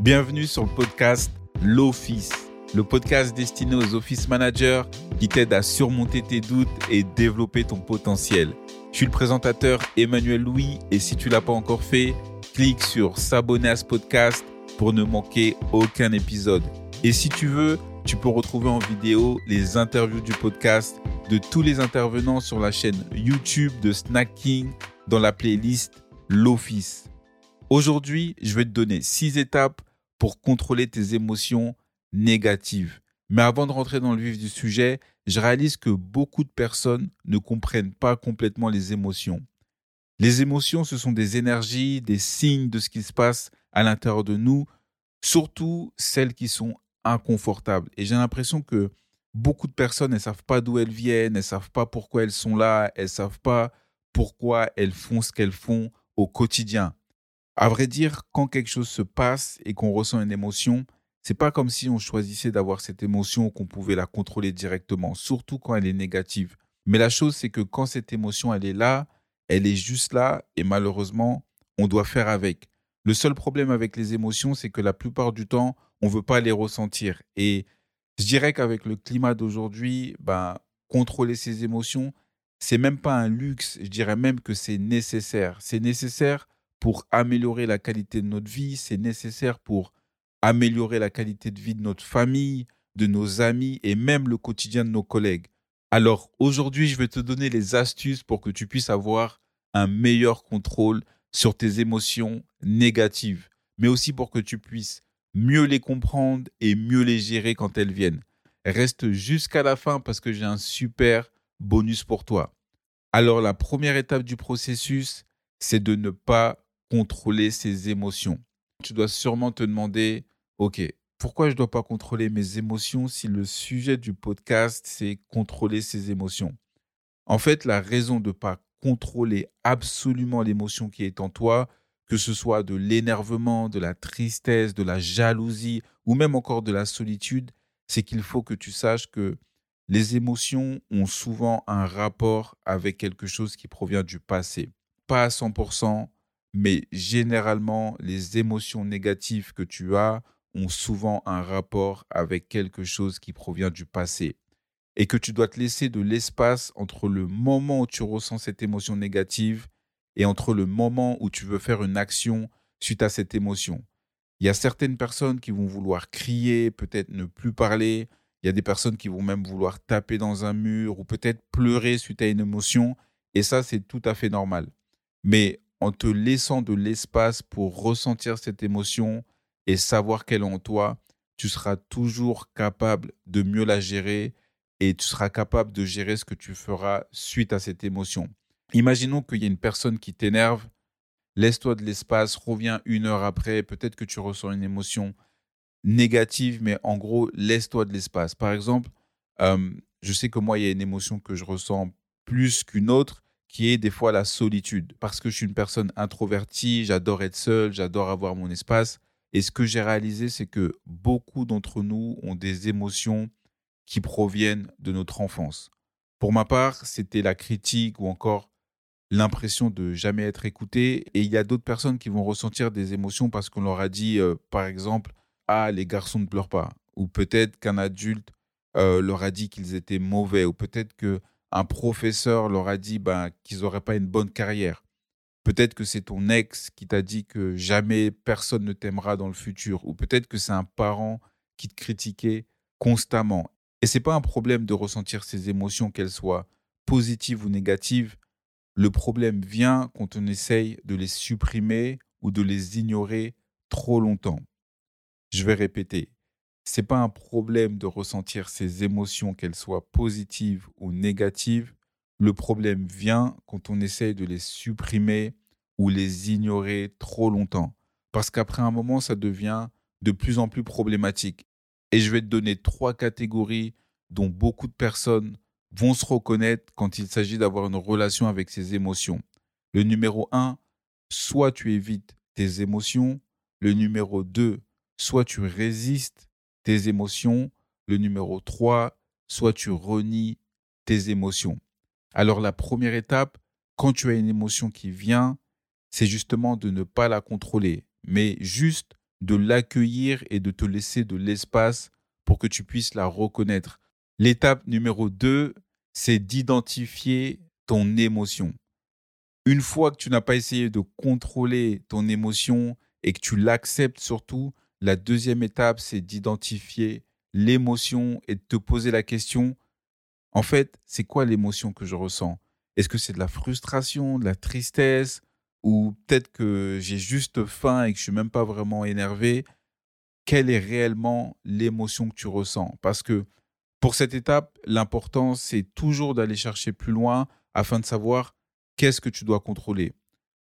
Bienvenue sur le podcast L'Office, le podcast destiné aux office managers qui t'aide à surmonter tes doutes et développer ton potentiel. Je suis le présentateur Emmanuel Louis et si tu l'as pas encore fait, clique sur s'abonner à ce podcast pour ne manquer aucun épisode. Et si tu veux, tu peux retrouver en vidéo les interviews du podcast de tous les intervenants sur la chaîne YouTube de Snacking dans la playlist L'Office. Aujourd'hui, je vais te donner six étapes pour contrôler tes émotions négatives. Mais avant de rentrer dans le vif du sujet, je réalise que beaucoup de personnes ne comprennent pas complètement les émotions. Les émotions, ce sont des énergies, des signes de ce qui se passe à l'intérieur de nous, surtout celles qui sont inconfortables. Et j'ai l'impression que beaucoup de personnes, elles savent pas d'où elles viennent, elles savent pas pourquoi elles sont là, elles savent pas pourquoi elles font ce qu'elles font au quotidien. À vrai dire, quand quelque chose se passe et qu'on ressent une émotion, c'est pas comme si on choisissait d'avoir cette émotion ou qu'on pouvait la contrôler directement, surtout quand elle est négative. Mais la chose, c'est que quand cette émotion, elle est là, elle est juste là et malheureusement, on doit faire avec. Le seul problème avec les émotions, c'est que la plupart du temps, on ne veut pas les ressentir. Et je dirais qu'avec le climat d'aujourd'hui, ben, contrôler ses émotions, c'est même pas un luxe, je dirais même que c'est nécessaire. C'est nécessaire pour améliorer la qualité de notre vie, c'est nécessaire pour améliorer la qualité de vie de notre famille, de nos amis et même le quotidien de nos collègues. Alors aujourd'hui, je vais te donner les astuces pour que tu puisses avoir un meilleur contrôle sur tes émotions négatives, mais aussi pour que tu puisses mieux les comprendre et mieux les gérer quand elles viennent. Reste jusqu'à la fin parce que j'ai un super bonus pour toi. Alors la première étape du processus, c'est de ne pas contrôler ses émotions. Tu dois sûrement te demander, OK, pourquoi je ne dois pas contrôler mes émotions si le sujet du podcast, c'est contrôler ses émotions? En fait, la raison de ne pas contrôler absolument l'émotion qui est en toi, que ce soit de l'énervement, de la tristesse, de la jalousie ou même encore de la solitude, c'est qu'il faut que tu saches que les émotions ont souvent un rapport avec quelque chose qui provient du passé. Pas à 100%, mais généralement, les émotions négatives que tu as ont souvent un rapport avec quelque chose qui provient du passé. Et que tu dois te laisser de l'espace entre le moment où tu ressens cette émotion négative et entre le moment où tu veux faire une action suite à cette émotion. Il y a certaines personnes qui vont vouloir crier, peut-être ne plus parler. Il y a des personnes qui vont même vouloir taper dans un mur ou peut-être pleurer suite à une émotion. Et ça, c'est tout à fait normal. Mais en te laissant de l'espace pour ressentir cette émotion et savoir qu'elle est en toi, tu seras toujours capable de mieux la gérer et tu seras capable de gérer ce que tu feras suite à cette émotion. Imaginons qu'il y a une personne qui t'énerve, laisse-toi de l'espace, reviens une heure après, peut-être que tu ressens une émotion négative, mais en gros, laisse-toi de l'espace. Par exemple, euh, je sais que moi, il y a une émotion que je ressens plus qu'une autre, qui est des fois la solitude. Parce que je suis une personne introvertie, j'adore être seul, j'adore avoir mon espace. Et ce que j'ai réalisé, c'est que beaucoup d'entre nous ont des émotions qui proviennent de notre enfance. Pour ma part, c'était la critique ou encore l'impression de jamais être écouté. Et il y a d'autres personnes qui vont ressentir des émotions parce qu'on leur a dit, euh, par exemple, ah, les garçons ne pleurent pas. Ou peut-être qu'un adulte euh, leur a dit qu'ils étaient mauvais. Ou peut-être que un professeur leur a dit ben, qu'ils n'auraient pas une bonne carrière. Peut-être que c'est ton ex qui t'a dit que jamais personne ne t'aimera dans le futur. Ou peut-être que c'est un parent qui te critiquait constamment. Et ce n'est pas un problème de ressentir ces émotions, qu'elles soient positives ou négatives. Le problème vient quand on essaye de les supprimer ou de les ignorer trop longtemps. Je vais répéter c'est pas un problème de ressentir ces émotions, qu'elles soient positives ou négatives. Le problème vient quand on essaye de les supprimer ou les ignorer trop longtemps. Parce qu'après un moment, ça devient de plus en plus problématique. Et je vais te donner trois catégories dont beaucoup de personnes vont se reconnaître quand il s'agit d'avoir une relation avec ces émotions. Le numéro un, soit tu évites tes émotions. Le numéro deux, soit tu résistes tes émotions. Le numéro 3, soit tu renies tes émotions. Alors la première étape, quand tu as une émotion qui vient, c'est justement de ne pas la contrôler, mais juste de l'accueillir et de te laisser de l'espace pour que tu puisses la reconnaître. L'étape numéro 2, c'est d'identifier ton émotion. Une fois que tu n'as pas essayé de contrôler ton émotion et que tu l'acceptes surtout, la deuxième étape, c'est d'identifier l'émotion et de te poser la question, en fait, c'est quoi l'émotion que je ressens? Est-ce que c'est de la frustration, de la tristesse, ou peut-être que j'ai juste faim et que je suis même pas vraiment énervé. Quelle est réellement l'émotion que tu ressens? Parce que pour cette étape, l'important, c'est toujours d'aller chercher plus loin afin de savoir qu'est-ce que tu dois contrôler.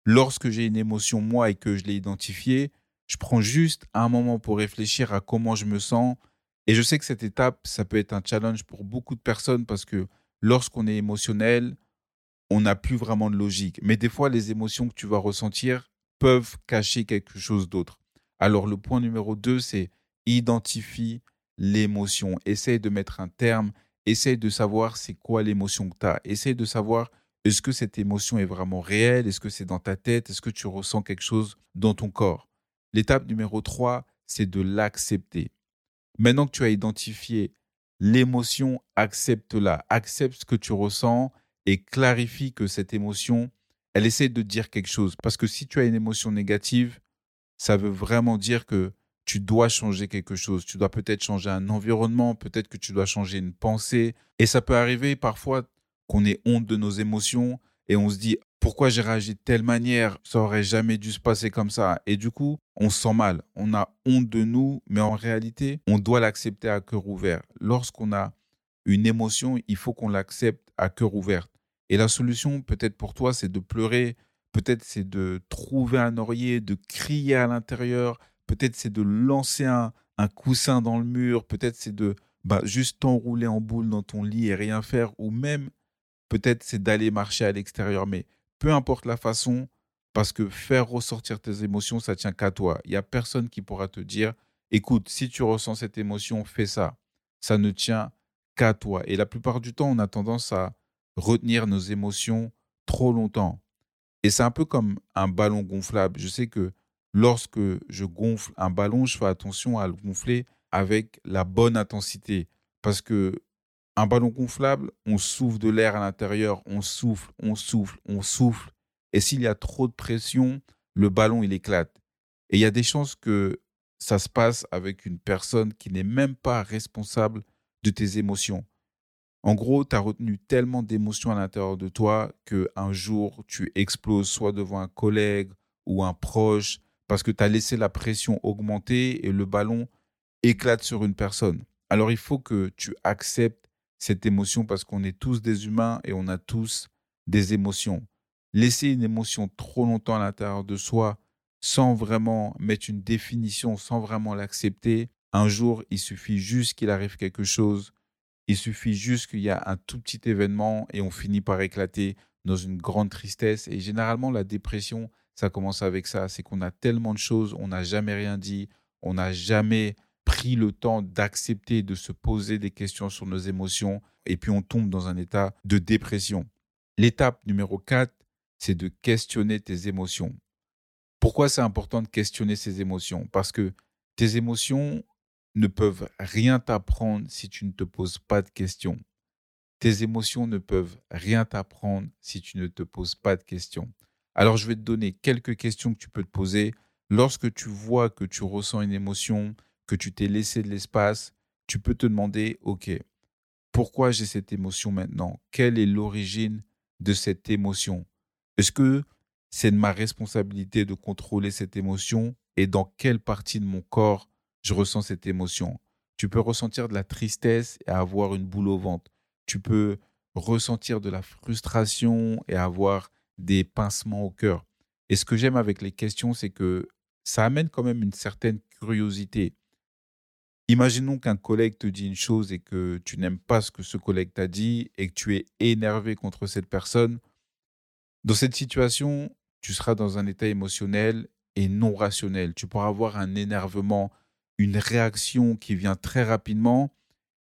Lorsque j'ai une émotion, moi, et que je l'ai identifiée, je prends juste un moment pour réfléchir à comment je me sens. Et je sais que cette étape, ça peut être un challenge pour beaucoup de personnes parce que lorsqu'on est émotionnel, on n'a plus vraiment de logique. Mais des fois, les émotions que tu vas ressentir peuvent cacher quelque chose d'autre. Alors le point numéro 2, c'est identifie l'émotion. Essaye de mettre un terme. Essaye de savoir c'est quoi l'émotion que tu as. Essaye de savoir est-ce que cette émotion est vraiment réelle? Est-ce que c'est dans ta tête? Est-ce que tu ressens quelque chose dans ton corps? L'étape numéro 3, c'est de l'accepter. Maintenant que tu as identifié l'émotion, accepte-la. Accepte ce que tu ressens et clarifie que cette émotion, elle essaie de dire quelque chose. Parce que si tu as une émotion négative, ça veut vraiment dire que tu dois changer quelque chose. Tu dois peut-être changer un environnement, peut-être que tu dois changer une pensée. Et ça peut arriver parfois qu'on ait honte de nos émotions et on se dit pourquoi j'ai réagi de telle manière, ça aurait jamais dû se passer comme ça. Et du coup, on se sent mal, on a honte de nous, mais en réalité, on doit l'accepter à cœur ouvert. Lorsqu'on a une émotion, il faut qu'on l'accepte à cœur ouvert. Et la solution, peut-être pour toi, c'est de pleurer, peut-être c'est de trouver un oreiller, de crier à l'intérieur, peut-être c'est de lancer un, un, coussin dans le mur, peut-être c'est de bah, juste t'enrouler en boule dans ton lit et rien faire, ou même peut-être c'est d'aller marcher à l'extérieur, mais peu importe la façon, parce que faire ressortir tes émotions, ça tient qu'à toi. Il n'y a personne qui pourra te dire, écoute, si tu ressens cette émotion, fais ça. Ça ne tient qu'à toi. Et la plupart du temps, on a tendance à retenir nos émotions trop longtemps. Et c'est un peu comme un ballon gonflable. Je sais que lorsque je gonfle un ballon, je fais attention à le gonfler avec la bonne intensité. Parce que un ballon gonflable, on souffle de l'air à l'intérieur, on souffle, on souffle, on souffle. Et s'il y a trop de pression, le ballon, il éclate. Et il y a des chances que ça se passe avec une personne qui n'est même pas responsable de tes émotions. En gros, tu as retenu tellement d'émotions à l'intérieur de toi qu'un jour, tu exploses soit devant un collègue ou un proche parce que tu as laissé la pression augmenter et le ballon éclate sur une personne. Alors il faut que tu acceptes cette émotion parce qu'on est tous des humains et on a tous des émotions. Laisser une émotion trop longtemps à l'intérieur de soi sans vraiment mettre une définition, sans vraiment l'accepter, un jour, il suffit juste qu'il arrive quelque chose, il suffit juste qu'il y a un tout petit événement et on finit par éclater dans une grande tristesse. Et généralement, la dépression, ça commence avec ça, c'est qu'on a tellement de choses, on n'a jamais rien dit, on n'a jamais pris le temps d'accepter, de se poser des questions sur nos émotions, et puis on tombe dans un état de dépression. L'étape numéro 4, c'est de questionner tes émotions. Pourquoi c'est important de questionner ces émotions? Parce que tes émotions ne peuvent rien t'apprendre si tu ne te poses pas de questions. Tes émotions ne peuvent rien t'apprendre si tu ne te poses pas de questions. Alors je vais te donner quelques questions que tu peux te poser lorsque tu vois que tu ressens une émotion, que tu t'es laissé de l'espace, tu peux te demander, OK, pourquoi j'ai cette émotion maintenant? Quelle est l'origine de cette émotion? Est-ce que c'est de ma responsabilité de contrôler cette émotion et dans quelle partie de mon corps je ressens cette émotion? Tu peux ressentir de la tristesse et avoir une boule au ventre. Tu peux ressentir de la frustration et avoir des pincements au cœur. Et ce que j'aime avec les questions, c'est que ça amène quand même une certaine curiosité. Imaginons qu'un collègue te dit une chose et que tu n'aimes pas ce que ce collègue t'a dit et que tu es énervé contre cette personne. Dans cette situation, tu seras dans un état émotionnel et non rationnel. Tu pourras avoir un énervement, une réaction qui vient très rapidement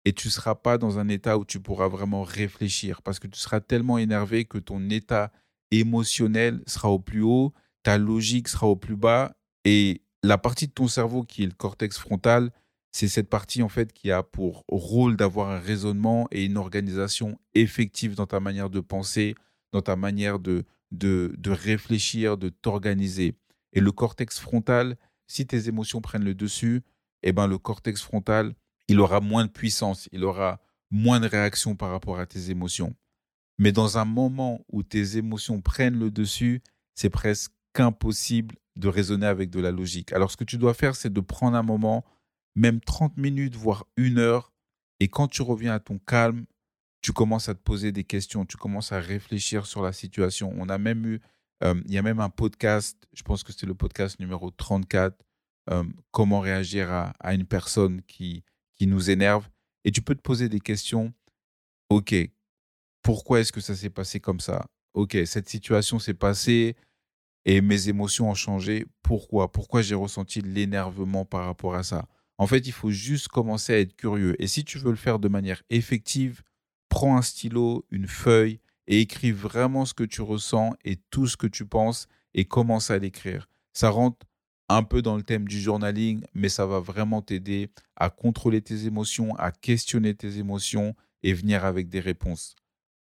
et tu ne seras pas dans un état où tu pourras vraiment réfléchir parce que tu seras tellement énervé que ton état émotionnel sera au plus haut, ta logique sera au plus bas et la partie de ton cerveau qui est le cortex frontal, c'est cette partie en fait qui a pour rôle d'avoir un raisonnement et une organisation effective dans ta manière de penser, dans ta manière de, de, de réfléchir, de t'organiser. Et le cortex frontal, si tes émotions prennent le dessus, eh ben le cortex frontal, il aura moins de puissance, il aura moins de réaction par rapport à tes émotions. Mais dans un moment où tes émotions prennent le dessus, c'est presque impossible de raisonner avec de la logique. Alors ce que tu dois faire, c'est de prendre un moment, même 30 minutes, voire une heure, et quand tu reviens à ton calme, tu commences à te poser des questions, tu commences à réfléchir sur la situation. On a même eu, euh, il y a même un podcast, je pense que c'est le podcast numéro 34, euh, comment réagir à, à, une personne qui, qui nous énerve. Et tu peux te poser des questions. OK, pourquoi est-ce que ça s'est passé comme ça? Ok, cette situation s'est passée et mes émotions ont changé. Pourquoi? Pourquoi j'ai ressenti l'énervement par rapport à ça? En fait, il faut juste commencer à être curieux. Et si tu veux le faire de manière effective, prends un stylo, une feuille et écris vraiment ce que tu ressens et tout ce que tu penses et commence à l'écrire. Ça rentre un peu dans le thème du journaling, mais ça va vraiment t'aider à contrôler tes émotions, à questionner tes émotions et venir avec des réponses.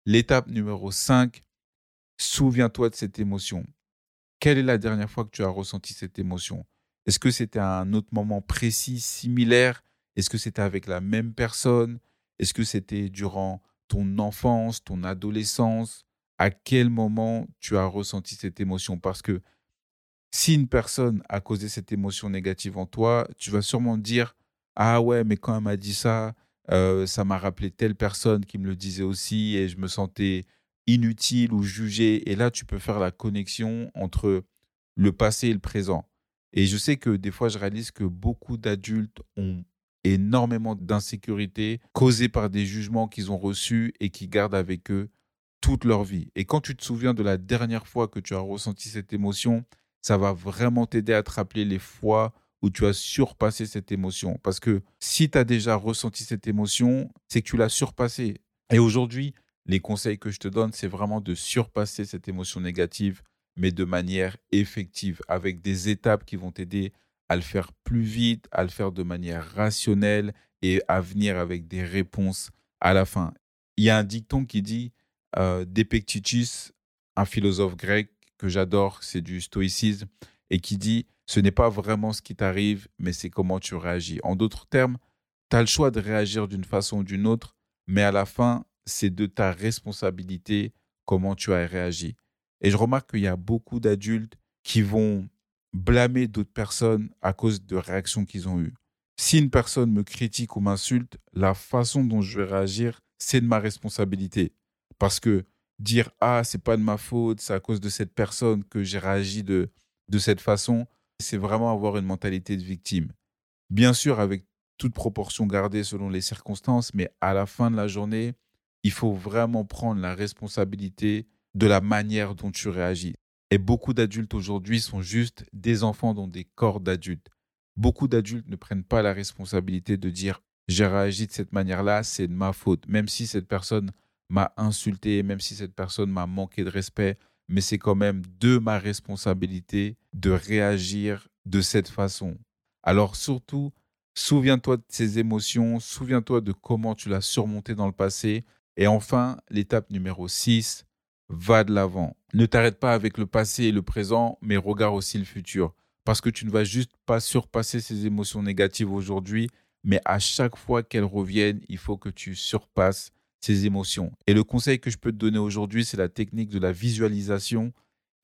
L'étape numéro 5, souviens-toi de cette émotion. Quelle est la dernière fois que tu as ressenti cette émotion? Est-ce que c'était un autre moment précis, similaire? Est-ce que c'était avec la même personne? Est-ce que c'était durant ton enfance, ton adolescence? À quel moment tu as ressenti cette émotion? Parce que si une personne a causé cette émotion négative en toi, tu vas sûrement dire Ah ouais, mais quand elle m'a dit ça, euh, ça m'a rappelé telle personne qui me le disait aussi et je me sentais inutile ou jugé. Et là, tu peux faire la connexion entre le passé et le présent. Et je sais que des fois, je réalise que beaucoup d'adultes ont énormément d'insécurité causées par des jugements qu'ils ont reçus et qui gardent avec eux toute leur vie. Et quand tu te souviens de la dernière fois que tu as ressenti cette émotion, ça va vraiment t'aider à te rappeler les fois où tu as surpassé cette émotion. Parce que si tu as déjà ressenti cette émotion, c'est que tu l'as surpassée. Et aujourd'hui, les conseils que je te donne, c'est vraiment de surpasser cette émotion négative, mais de manière effective, avec des étapes qui vont t'aider à le faire plus vite, à le faire de manière rationnelle et à venir avec des réponses à la fin. Il y a un dicton qui dit euh, un philosophe grec que j'adore, c'est du stoïcisme, et qui dit ce n'est pas vraiment ce qui t'arrive, mais c'est comment tu réagis. En d'autres termes, tu as le choix de réagir d'une façon ou d'une autre, mais à la fin, c'est de ta responsabilité comment tu as réagi. Et je remarque qu'il y a beaucoup d'adultes qui vont blâmer d'autres personnes à cause de réactions qu'ils ont eues. Si une personne me critique ou m'insulte, la façon dont je vais réagir, c'est de ma responsabilité. Parce que dire ah, c'est pas de ma faute, c'est à cause de cette personne que j'ai réagi de, de cette façon, c'est vraiment avoir une mentalité de victime. Bien sûr, avec toute proportion gardée selon les circonstances, mais à la fin de la journée, il faut vraiment prendre la responsabilité de la manière dont tu réagis. Et beaucoup d'adultes aujourd'hui sont juste des enfants dans des corps d'adultes. Beaucoup d'adultes ne prennent pas la responsabilité de dire j'ai réagi de cette manière-là, c'est de ma faute, même si cette personne m'a insulté, même si cette personne m'a manqué de respect, mais c'est quand même de ma responsabilité de réagir de cette façon. Alors surtout, souviens-toi de ces émotions, souviens-toi de comment tu l'as surmonté dans le passé. Et enfin, l'étape numéro 6, va de l'avant. Ne t'arrête pas avec le passé et le présent, mais regarde aussi le futur. Parce que tu ne vas juste pas surpasser ces émotions négatives aujourd'hui, mais à chaque fois qu'elles reviennent, il faut que tu surpasses ces émotions. Et le conseil que je peux te donner aujourd'hui, c'est la technique de la visualisation.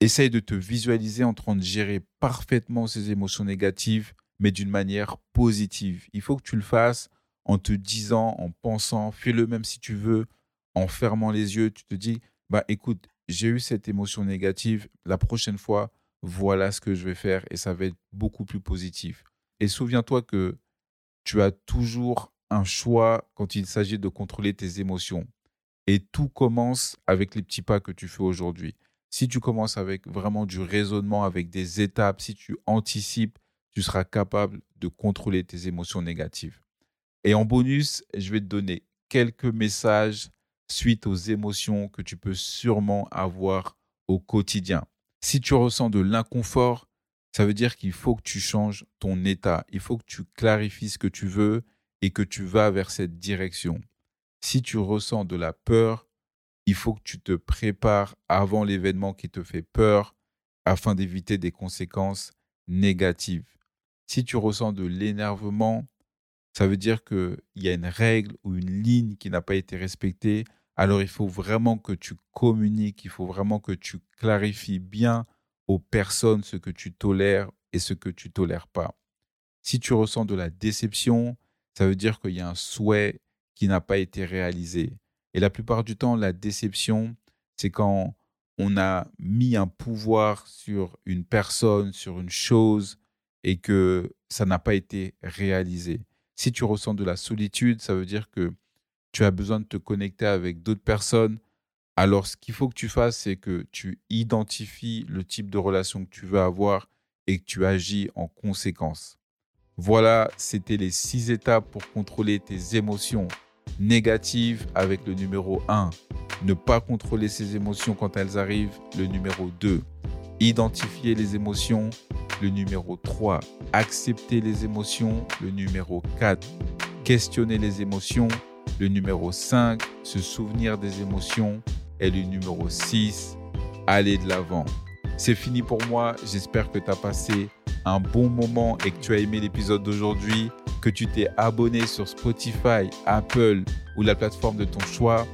Essaye de te visualiser en train de gérer parfaitement ces émotions négatives, mais d'une manière positive. Il faut que tu le fasses en te disant, en pensant, fais-le même si tu veux, en fermant les yeux, tu te dis, bah écoute, j'ai eu cette émotion négative, la prochaine fois, voilà ce que je vais faire et ça va être beaucoup plus positif. Et souviens-toi que tu as toujours un choix quand il s'agit de contrôler tes émotions. Et tout commence avec les petits pas que tu fais aujourd'hui. Si tu commences avec vraiment du raisonnement, avec des étapes, si tu anticipes, tu seras capable de contrôler tes émotions négatives. Et en bonus, je vais te donner quelques messages suite aux émotions que tu peux sûrement avoir au quotidien. Si tu ressens de l'inconfort, Ça veut dire qu'il faut que tu changes ton état. Il faut que tu clarifies ce que tu veux et que tu vas vers cette direction. Si tu ressens de la peur, il faut que tu te prépares avant l'événement qui te fait peur afin d'éviter des conséquences négatives. Si tu ressens de l'énervement, ça veut dire qu'il y a une règle ou une ligne qui n'a pas été respectée. Alors il faut vraiment que tu communiques, il faut vraiment que tu clarifies bien aux personnes ce que tu tolères et ce que tu tolères pas. Si tu ressens de la déception, ça veut dire qu'il y a un souhait qui n'a pas été réalisé. Et la plupart du temps, la déception, c'est quand on a mis un pouvoir sur une personne, sur une chose, et que ça n'a pas été réalisé. Si tu ressens de la solitude, ça veut dire que tu as besoin de te connecter avec d'autres personnes. Alors, ce qu'il faut que tu fasses, c'est que tu identifies le type de relation que tu veux avoir et que tu agis en conséquence. Voilà, c'était les six étapes pour contrôler tes émotions négatives avec le numéro 1. Ne pas contrôler ses émotions quand elles arrivent, le numéro 2. Identifier les émotions, le numéro 3. Accepter les émotions, le numéro 4. Questionner les émotions, le numéro 5. Se souvenir des émotions, et le numéro 6. Aller de l'avant. C'est fini pour moi. J'espère que tu as passé un bon moment et que tu as aimé l'épisode d'aujourd'hui, que tu t'es abonné sur Spotify, Apple ou la plateforme de ton choix.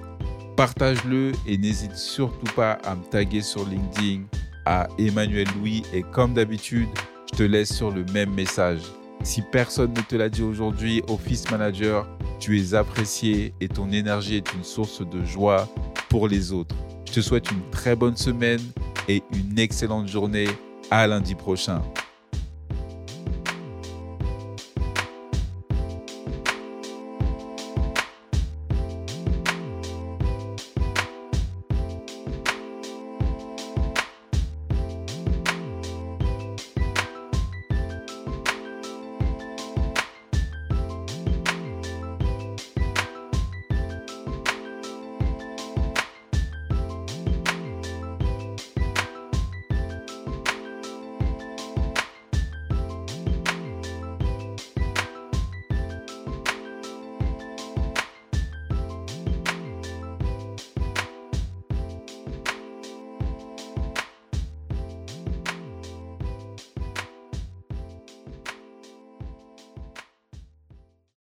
Partage-le et n'hésite surtout pas à me taguer sur LinkedIn à Emmanuel Louis et comme d'habitude, je te laisse sur le même message. Si personne ne te l'a dit aujourd'hui, Office Manager, tu es apprécié et ton énergie est une source de joie pour les autres. Je te souhaite une très bonne semaine et une excellente journée. À lundi prochain.